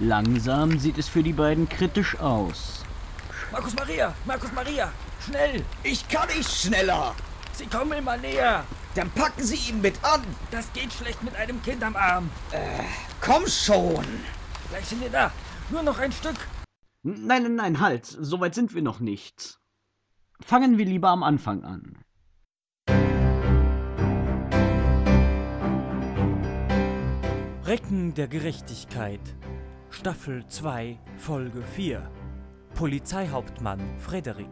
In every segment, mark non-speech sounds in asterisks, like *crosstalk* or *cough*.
Langsam sieht es für die beiden kritisch aus. Markus Maria, Markus Maria, schnell! Ich kann nicht schneller. Sie kommen immer näher. Dann packen Sie ihn mit an. Das geht schlecht mit einem Kind am Arm. Komm schon. Gleich sind wir da. Nur noch ein Stück. Nein, nein, nein, halt, so weit sind wir noch nicht. Fangen wir lieber am Anfang an. Recken der Gerechtigkeit. Staffel 2, Folge 4. Polizeihauptmann Frederik.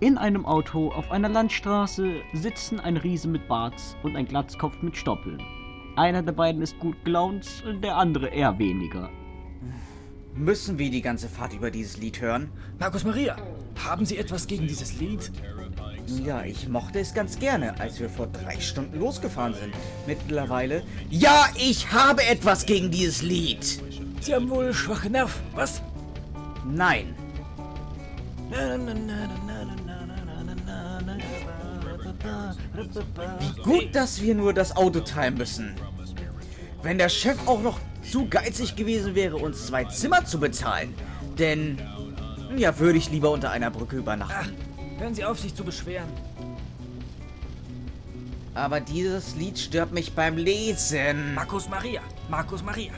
In einem Auto auf einer Landstraße sitzen ein Riese mit Bart und ein Glatzkopf mit Stoppeln. Einer der beiden ist gut gelaunt, der andere eher weniger. Müssen wir die ganze Fahrt über dieses Lied hören? Markus Maria, haben Sie etwas gegen dieses Lied? Ja, ich mochte es ganz gerne, als wir vor drei Stunden losgefahren sind. Mittlerweile. Ja, ich habe etwas gegen dieses Lied. Sie haben wohl schwache Nerven, was? Nein. Gut, dass wir nur das Auto teilen müssen. Wenn der Chef auch noch zu geizig gewesen wäre, uns zwei Zimmer zu bezahlen, denn ja, würde ich lieber unter einer Brücke Ach, übernachten. Hören Sie auf, sich zu beschweren. Aber dieses Lied stört mich beim Lesen. Markus Maria, Markus Maria.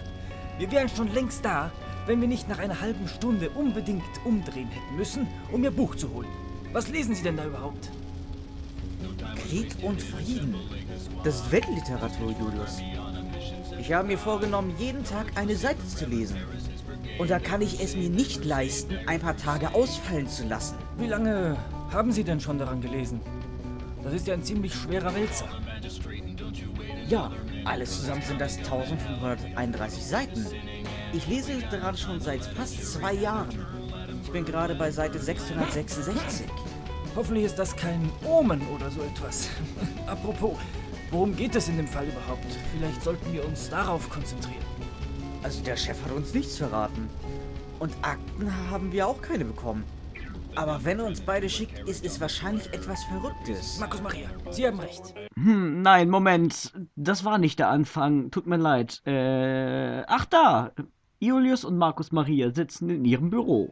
Wir wären schon längst da, wenn wir nicht nach einer halben Stunde unbedingt umdrehen hätten müssen, um Ihr Buch zu holen. Was lesen Sie denn da überhaupt? Krieg und Frieden. Das ist Weltliteratur, Julius. Ich habe mir vorgenommen, jeden Tag eine Seite zu lesen. Und da kann ich es mir nicht leisten, ein paar Tage ausfallen zu lassen. Wie lange haben Sie denn schon daran gelesen? Das ist ja ein ziemlich schwerer Wälzer. Ja, alles zusammen sind das 1531 Seiten. Ich lese daran schon seit fast zwei Jahren. Ich bin gerade bei Seite 666. Hoffentlich ist das kein Omen oder so etwas. *laughs* Apropos, worum geht es in dem Fall überhaupt? Vielleicht sollten wir uns darauf konzentrieren. Also der Chef hat uns nichts verraten. Und Akten haben wir auch keine bekommen. Aber wenn er uns beide schickt, ist es wahrscheinlich etwas Verrücktes. Markus Maria, Sie haben recht. Hm, nein, Moment. Das war nicht der Anfang. Tut mir leid. Äh, ach da. Julius und Markus Maria sitzen in ihrem Büro.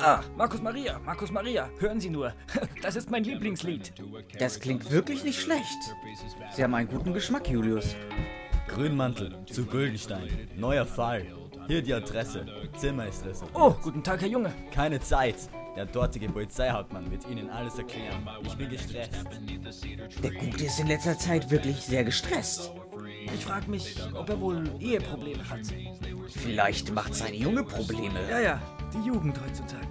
Ah, Markus Maria, Markus Maria, hören Sie nur. *laughs* Das ist mein Lieblingslied. Das klingt wirklich nicht schlecht. Sie haben einen guten Geschmack, Julius. Grünmantel zu Güldenstein. Neuer Fall. Hier die Adresse. Zimmer ist reserviert. Oh, guten Tag, Herr Junge. Keine Zeit. Der dortige Polizeihauptmann wird Ihnen alles erklären. Ich bin gestresst. Der Gute ist in letzter Zeit wirklich sehr gestresst. Ich frage mich, ob er wohl Eheprobleme hat. Vielleicht macht seine Junge Probleme. Ja, ja, die Jugend heutzutage.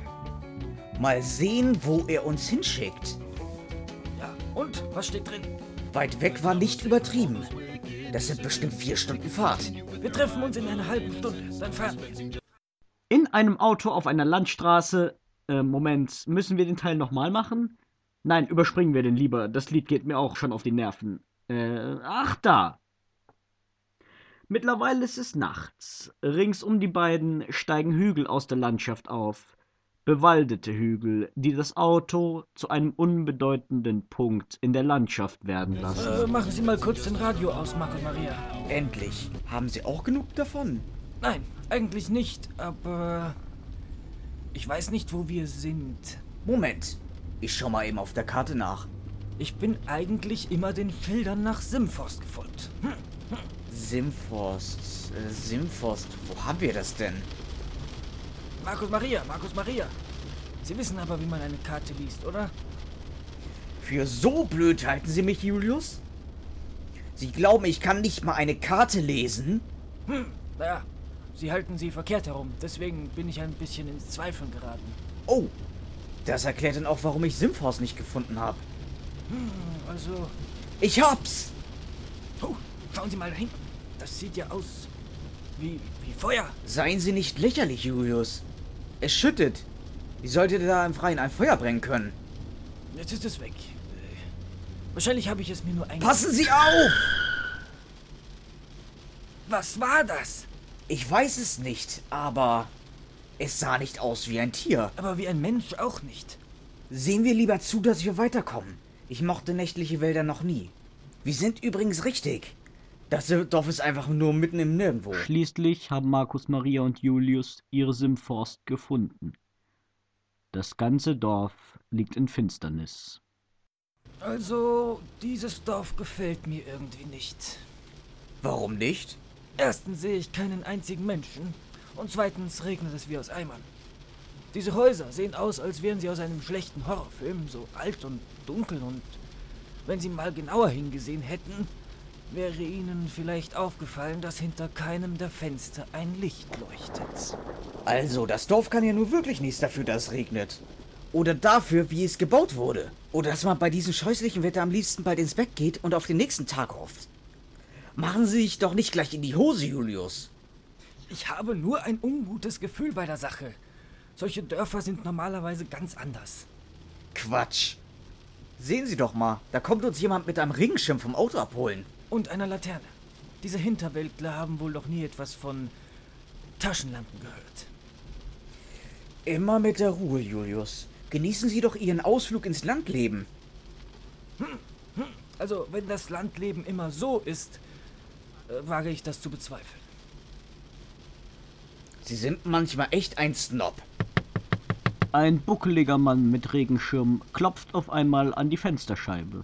Mal sehen, wo er uns hinschickt. Ja, und? Was steht drin? Weit weg war nicht übertrieben. Das sind bestimmt vier Stunden Fahrt. Wir treffen uns in einer halben Stunde. Dann fahren wir. In einem Auto auf einer Landstraße. Äh, Moment, müssen wir den Teil nochmal machen? Nein, überspringen wir den lieber. Das Lied geht mir auch schon auf die Nerven. Äh, ach da. Mittlerweile ist es nachts. Rings um die beiden steigen Hügel aus der Landschaft auf. Bewaldete Hügel, die das Auto zu einem unbedeutenden Punkt in der Landschaft werden lassen. Äh, machen Sie mal kurz den Radio aus, Markus Maria. Endlich. Haben Sie auch genug davon? Nein, eigentlich nicht, aber ich weiß nicht, wo wir sind. Moment. Ich schau mal eben auf der Karte nach. Ich bin eigentlich immer den Feldern nach Simforst gefolgt. Hm. Simforst. Äh, Simforst. Wo haben wir das denn? Markus Maria, Markus Maria. Sie wissen aber, wie man eine Karte liest, oder? Für so blöd halten Sie mich, Julius? Sie glauben, ich kann nicht mal eine Karte lesen? Hm, naja, Sie halten sie verkehrt herum. Deswegen bin ich ein bisschen ins Zweifeln geraten. Oh, das erklärt dann auch, warum ich Simforst nicht gefunden habe. Hm, also, Ich hab's! oh, schauen Sie mal da hinten. Das sieht ja aus wie, wie Feuer. Seien Sie nicht lächerlich, Julius. Es schüttet. Wie solltet ihr da im Freien ein Feuer brennen können? Jetzt ist es weg. Wahrscheinlich habe ich es mir nur ein. Passen Sie auf! Was war das? Ich weiß es nicht, aber Es sah nicht aus wie ein Tier. Aber wie ein Mensch auch nicht. Sehen wir lieber zu, dass wir weiterkommen. Ich mochte nächtliche Wälder noch nie. Wir sind übrigens richtig. Das Dorf ist einfach nur mitten im Nirgendwo. Schließlich haben Markus Maria und Julius ihre Simforst gefunden. Das ganze Dorf liegt in Finsternis. Also, dieses Dorf gefällt mir irgendwie nicht. Warum nicht? Erstens sehe ich keinen einzigen Menschen und zweitens regnet es wie aus Eimern. Diese Häuser sehen aus, als wären sie aus einem schlechten Horrorfilm, so alt und dunkel und wenn sie mal genauer hingesehen hätten, wäre ihnen vielleicht aufgefallen, dass hinter keinem der Fenster ein Licht leuchtet. Also, das Dorf kann ja nur wirklich nichts dafür, dass es regnet. Oder dafür, wie es gebaut wurde. Oder dass man bei diesem scheußlichen Wetter am liebsten bald ins Bett geht und auf den nächsten Tag hofft. Machen Sie sich doch nicht gleich in die Hose, Julius. Ich habe nur ein ungutes Gefühl bei der Sache. Solche Dörfer sind normalerweise ganz anders. Quatsch. Sehen Sie doch mal, da kommt uns jemand mit einem Regenschirm vom Auto abholen. Und einer Laterne. Diese Hinterwäldler haben wohl noch nie etwas von Taschenlampen gehört. Immer mit der Ruhe, Julius. Genießen Sie doch Ihren Ausflug ins Landleben. Also, wenn das Landleben immer so ist, äh, wage ich das zu bezweifeln. Sie sind manchmal echt ein Snob. Ein buckeliger Mann mit Regenschirm klopft auf einmal an die Fensterscheibe.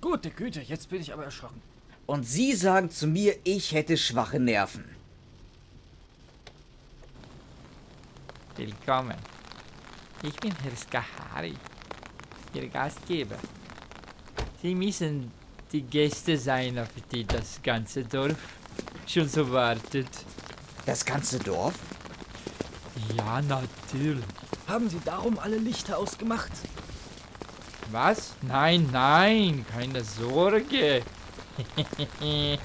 Gute Güte, jetzt bin ich aber erschrocken. Und Sie sagen zu mir, ich hätte schwache Nerven. Willkommen. Ich bin Herr Skahari, Ihr Gastgeber. Sie müssen die Gäste sein, auf die das ganze Dorf schon so wartet. Das ganze Dorf? Ja, natürlich. Haben Sie darum alle Lichter ausgemacht? Was? Nein, nein, keine Sorge. *laughs*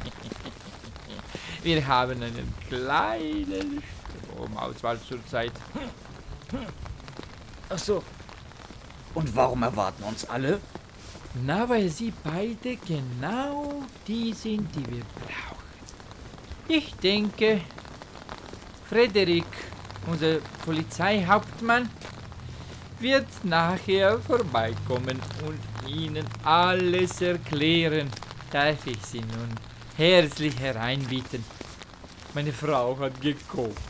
Wir haben einen kleinen Stromauswahl zurzeit. Ach so, Und warum erwarten uns alle? Na, weil sie beide genau die sind, die wir brauchen. Ich denke, Frederik, unser Polizeihauptmann, wird nachher vorbeikommen und Ihnen alles erklären. Darf ich Sie nun herzlich hereinbieten? Meine Frau hat gekocht.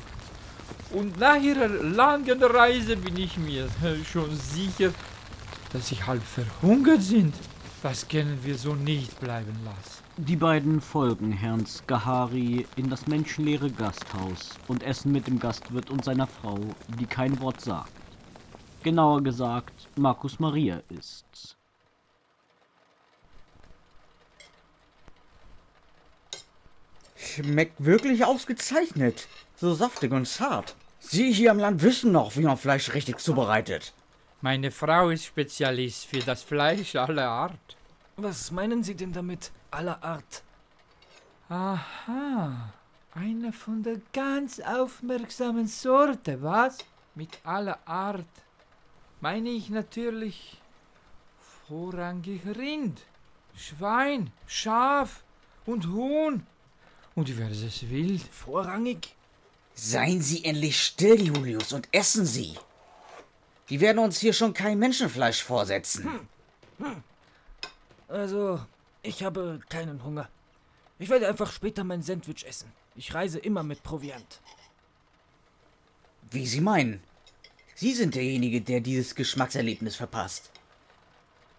Und nach ihrer langen Reise bin ich mir schon sicher, dass sie halb verhungert sind. Das können wir so nicht bleiben lassen. Die beiden folgen Herrn Skahari in das menschenleere Gasthaus und essen mit dem Gastwirt und seiner Frau, die kein Wort sagt. Genauer gesagt, Markus Maria ist's. Schmeckt wirklich ausgezeichnet. So saftig und zart. Sie hier am Land wissen noch, wie man Fleisch richtig zubereitet. Meine Frau ist Spezialist für das Fleisch aller Art. was meinen Sie denn damit aller Art? Aha, einer von der ganz aufmerksamen Sorte, was? Mit aller Art meine ich natürlich vorrangig Rind, Schwein, Schaf und Huhn und diverses Wild. Vorrangig? Seien Sie endlich still, Julius, und essen Sie. Die werden uns hier schon kein Menschenfleisch vorsetzen. Also, ich habe keinen Hunger. Ich werde einfach später mein Sandwich essen. Ich reise immer mit Proviant. Wie Sie meinen. Sie sind derjenige, der dieses Geschmackserlebnis verpasst.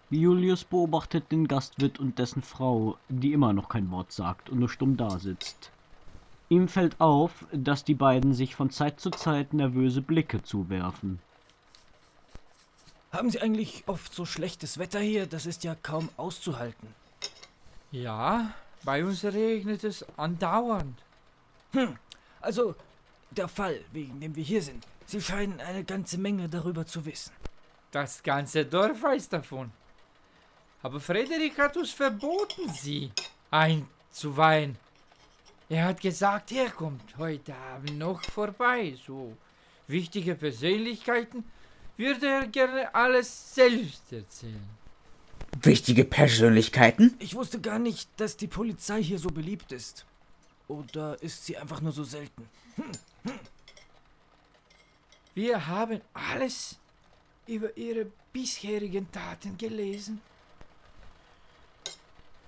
Julius beobachtet den Gastwirt und dessen Frau, die immer noch kein Wort sagt und nur stumm dasitzt. Ihm fällt auf, dass die beiden sich von Zeit zu Zeit nervöse Blicke zuwerfen. Haben Sie eigentlich oft so schlechtes Wetter hier? Das ist ja kaum auszuhalten. Ja, bei uns regnet es andauernd. Also, der Fall, wegen dem wir hier sind. Sie scheinen eine ganze Menge darüber zu wissen. Das ganze Dorf weiß davon. Aber Frederik hat uns verboten, sie einzuweihen. Er hat gesagt, er kommt heute Abend noch vorbei. So wichtige Persönlichkeiten würde er gerne alles selbst erzählen. Wichtige Persönlichkeiten? Ich wusste gar nicht, dass die Polizei hier so beliebt ist. Oder ist sie einfach nur so selten? Wir haben alles über Ihre bisherigen Taten gelesen.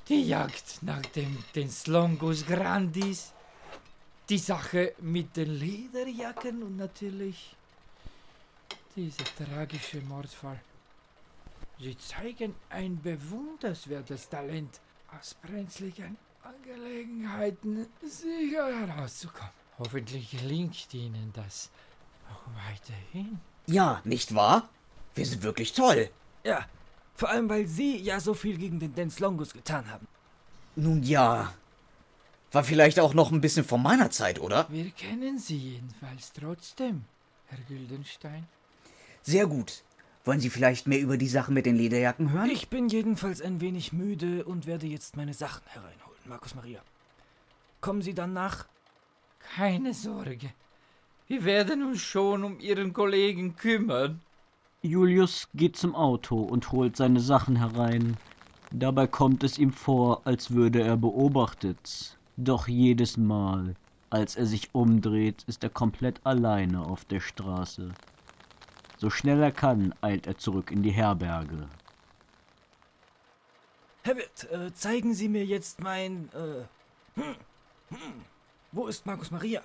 Die Jagd nach dem den Slongus Grandis, die Sache mit den Lederjacken und natürlich dieser tragische Mordfall. Sie zeigen ein bewundernswertes Talent, aus brenzlichen Angelegenheiten sicher herauszukommen. Hoffentlich gelingt Ihnen das auch weiterhin. Ja, nicht wahr? Wir sind wirklich toll. Ja, vor allem weil Sie ja so viel gegen den Dance Longus getan haben. Nun ja. War vielleicht auch noch ein bisschen von meiner Zeit, oder? Wir kennen Sie jedenfalls trotzdem, Herr Güldenstein. Sehr gut. Wollen Sie vielleicht mehr über die Sache mit den Lederjacken hören? Ich bin jedenfalls ein wenig müde und werde jetzt meine Sachen hereinholen, Markus Maria. Kommen Sie dann nach? Keine Sorge. Wir werden uns schon um Ihren Kollegen kümmern. Julius geht zum Auto und holt seine Sachen herein. Dabei kommt es ihm vor, als würde er beobachtet. Doch jedes Mal, als er sich umdreht, ist er komplett alleine auf der Straße. So schnell er kann, eilt er zurück in die Herberge. Herr Wirt, äh, zeigen Sie mir jetzt mein. Äh, hm, hm. Wo ist Markus Maria?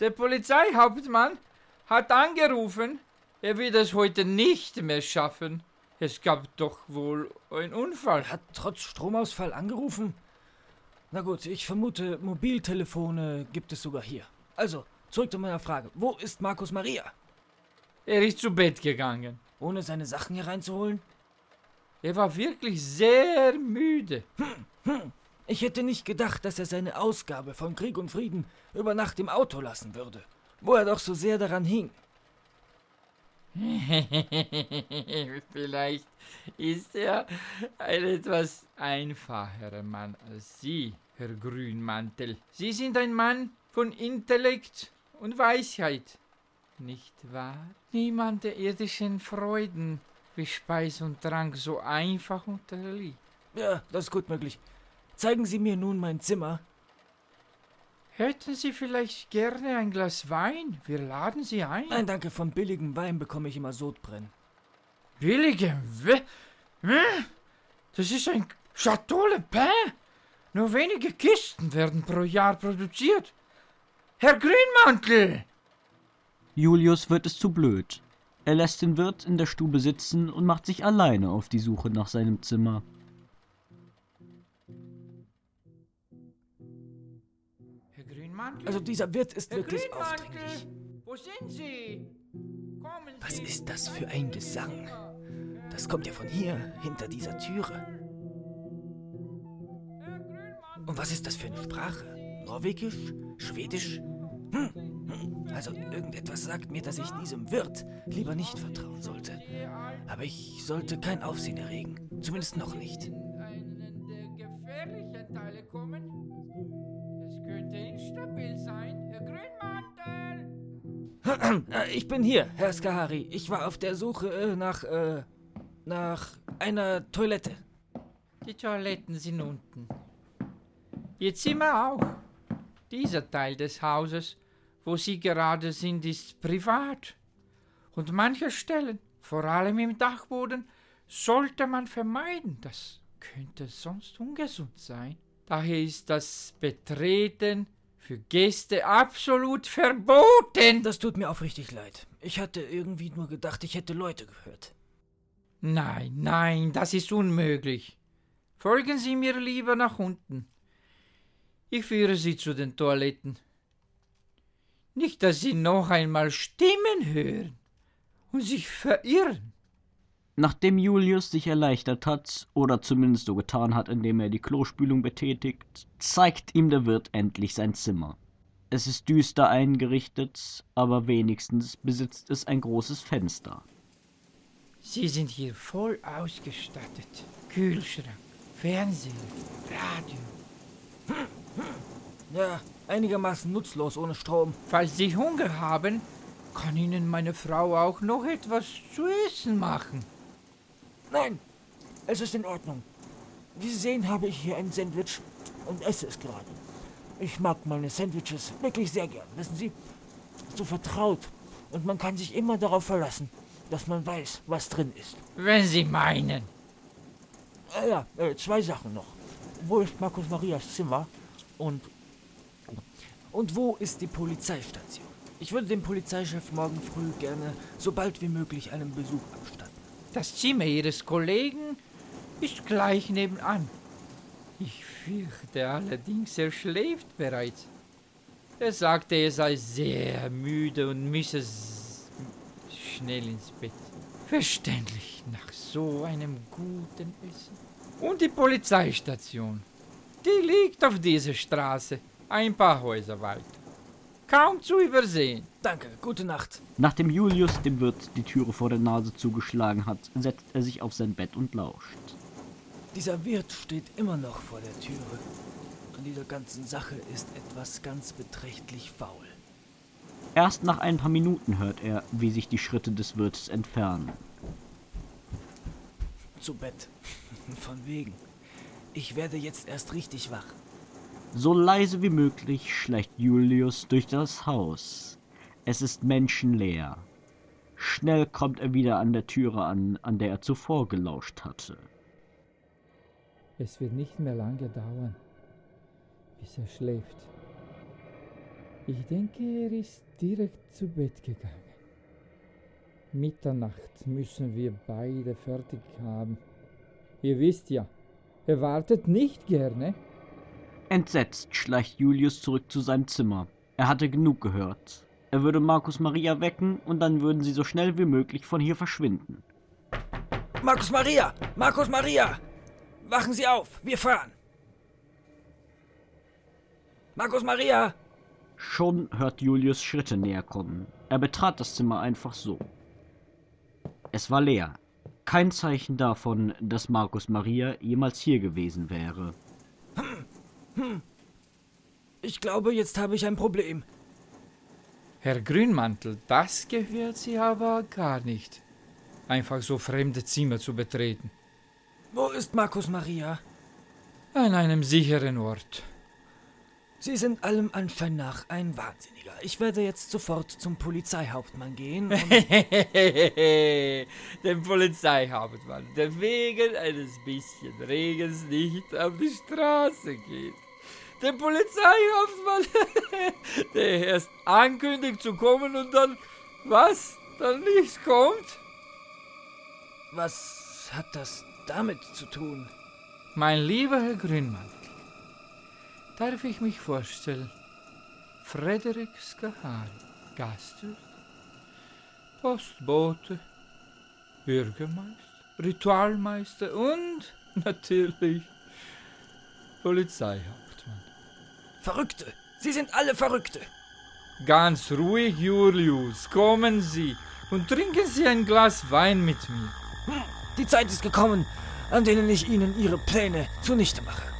Der Polizeihauptmann hat angerufen, er wird es heute nicht mehr schaffen. Es gab doch wohl einen Unfall. Er hat trotz Stromausfall angerufen? Na gut, ich vermute, Mobiltelefone gibt es sogar hier. Also, zurück zu meiner Frage. Wo ist Markus Maria? Er ist zu Bett gegangen. Ohne seine Sachen hier reinzuholen? Er war wirklich sehr müde. Ich hätte nicht gedacht, dass er seine Ausgabe von Krieg und Frieden über Nacht im Auto lassen würde, wo er doch so sehr daran hing. *laughs* Vielleicht ist er ein etwas einfacherer Mann als Sie, Herr Grünmantel. Sie sind ein Mann von Intellekt und Weisheit, nicht wahr? Niemand der irdischen Freuden wie Speis und Trank so einfach unterliegt. Ja, das ist gut möglich. Zeigen Sie mir nun mein Zimmer. Hätten Sie vielleicht gerne ein Glas Wein? Wir laden Sie ein. Nein, danke, von billigem Wein bekomme ich immer Sodbrennen. Billigem Wein? Das ist ein Chateau Le Pen. Nur wenige Kisten werden pro Jahr produziert. Herr Grünmantel! Julius wird es zu blöd. Er lässt den Wirt in der Stube sitzen und macht sich alleine auf die Suche nach seinem Zimmer. Grünmantel? Also dieser Wirt ist Herr wirklich Grünmantel! aufdringlich. Wo sind Sie? Kommen Was Sie. ist das für ein Gesang? Das kommt ja von hier, hinter dieser Türe. Und was ist das für eine Sprache? Norwegisch? Schwedisch? Hm, hm. Also irgendetwas sagt mir, dass ich diesem Wirt lieber nicht vertrauen sollte. Aber ich sollte kein Aufsehen erregen. Zumindest noch nicht. Ich bin hier, Herr Skahari. Ich war auf der Suche äh, nach, äh, nach einer Toilette. Die Toiletten sind unten. Ihr Zimmer auch. Dieser Teil des Hauses, wo Sie gerade sind, ist privat. Und manche Stellen, vor allem im Dachboden, sollte man vermeiden. Das könnte sonst ungesund sein. Daher ist das Betreten für Gäste absolut verboten. Das tut mir aufrichtig leid. Ich hatte irgendwie nur gedacht, ich hätte Leute gehört. Nein, nein, das ist unmöglich. Folgen Sie mir lieber nach unten. Ich führe Sie zu den Toiletten. Nicht, dass Sie noch einmal Stimmen hören und sich verirren. Nachdem Julius sich erleichtert hat, oder zumindest so getan hat, indem er die Klospülung betätigt, zeigt ihm der Wirt endlich sein Zimmer. Es ist düster eingerichtet, aber wenigstens besitzt es ein großes Fenster. Sie sind hier voll ausgestattet. Kühlschrank, Fernsehen, Radio. Ja, einigermaßen nutzlos ohne Strom. Falls Sie Hunger haben, kann Ihnen meine Frau auch noch etwas zu essen machen. Nein, es ist in Ordnung. Wie Sie sehen, habe ich hier ein Sandwich und esse es gerade. Ich mag meine Sandwiches wirklich sehr gern, wissen Sie? So vertraut Und man kann sich immer darauf verlassen, dass man weiß, was drin ist. Wenn Sie meinen. Ah ja, äh, zwei Sachen noch. Wo ist Markus Marias Zimmer? Und. Und wo ist die Polizeistation? Ich würde dem Polizeichef morgen früh gerne so bald wie möglich einen Besuch abstatten. Das Zimmer Ihres Kollegen ist gleich nebenan. Ich fürchte allerdings, er schläft bereits. Er sagte, er sei sehr müde und müsse schnell ins Bett. Verständlich nach so einem guten Essen. Und die Polizeistation. Die liegt auf dieser Straße, ein paar Häuser weit. Kaum zu übersehen. Danke, gute Nacht. Nachdem Julius dem Wirt die Türe vor der Nase zugeschlagen hat, setzt er sich auf sein Bett und lauscht. Dieser Wirt steht immer noch vor der Türe. An dieser ganzen Sache ist etwas ganz beträchtlich faul. Erst nach ein paar Minuten hört er, wie sich die Schritte des Wirtes entfernen. Zu Bett. *laughs* Von wegen. Ich werde jetzt erst richtig wach. So leise wie möglich schleicht Julius durch das Haus. Es ist menschenleer. Schnell kommt er wieder an der Türe an, an der er zuvor gelauscht hatte. Es wird nicht mehr lange dauern, bis er schläft. Ich denke, er ist direkt zu Bett gegangen. Mitternacht müssen wir beide fertig haben. Ihr wisst ja, er wartet nicht gerne. Entsetzt schleicht Julius zurück zu seinem Zimmer. Er hatte genug gehört. Er würde Markus Maria wecken und dann würden sie so schnell wie möglich von hier verschwinden. Markus Maria! Markus Maria! Wachen Sie auf! Wir fahren! Markus Maria! Schon hört Julius Schritte näher kommen. Er betrat das Zimmer einfach so. Es war leer. Kein Zeichen davon, dass Markus Maria jemals hier gewesen wäre. Ich glaube, jetzt habe ich ein Problem. Herr Grünmantel, das gehört Sie aber gar nicht. Einfach so fremde Zimmer zu betreten. Wo ist Markus Maria? An einem sicheren Ort. Sie sind allem Anschein nach ein Wahnsinniger. Ich werde jetzt sofort zum Polizeihauptmann gehen *laughs* Dem Polizeihauptmann, der wegen eines bisschen Regens nicht auf die Straße geht. Der Polizeihauptmann, *laughs* der erst ankündigt zu kommen und dann, was, dann nicht kommt? Was hat das damit zu tun? Mein lieber Herr Grünmantel, darf ich mich vorstellen? Frederik Skahari, Gastwirt, Postbote, Bürgermeister, Ritualmeister und natürlich Polizeihauptmann. Verrückte! Sie sind alle Verrückte! Ganz ruhig, Julius, kommen Sie und trinken Sie ein Glas Wein mit mir. Die Zeit ist gekommen, an denen ich Ihnen Ihre Pläne zunichte mache.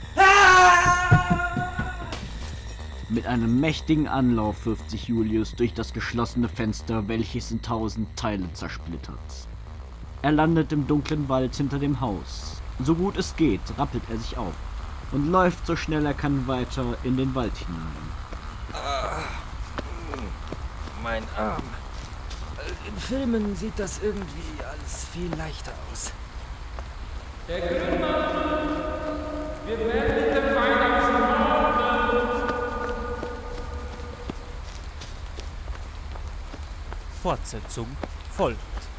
Mit einem mächtigen Anlauf wirft sich Julius durch das geschlossene Fenster, welches in tausend Teile zersplittert. Er landet im dunklen Wald hinter dem Haus. So gut es geht, rappelt er sich auf und läuft so schnell er kann weiter in den Wald hinein. Mein Arm. In Filmen sieht das irgendwie alles viel leichter aus. Fortsetzung folgt.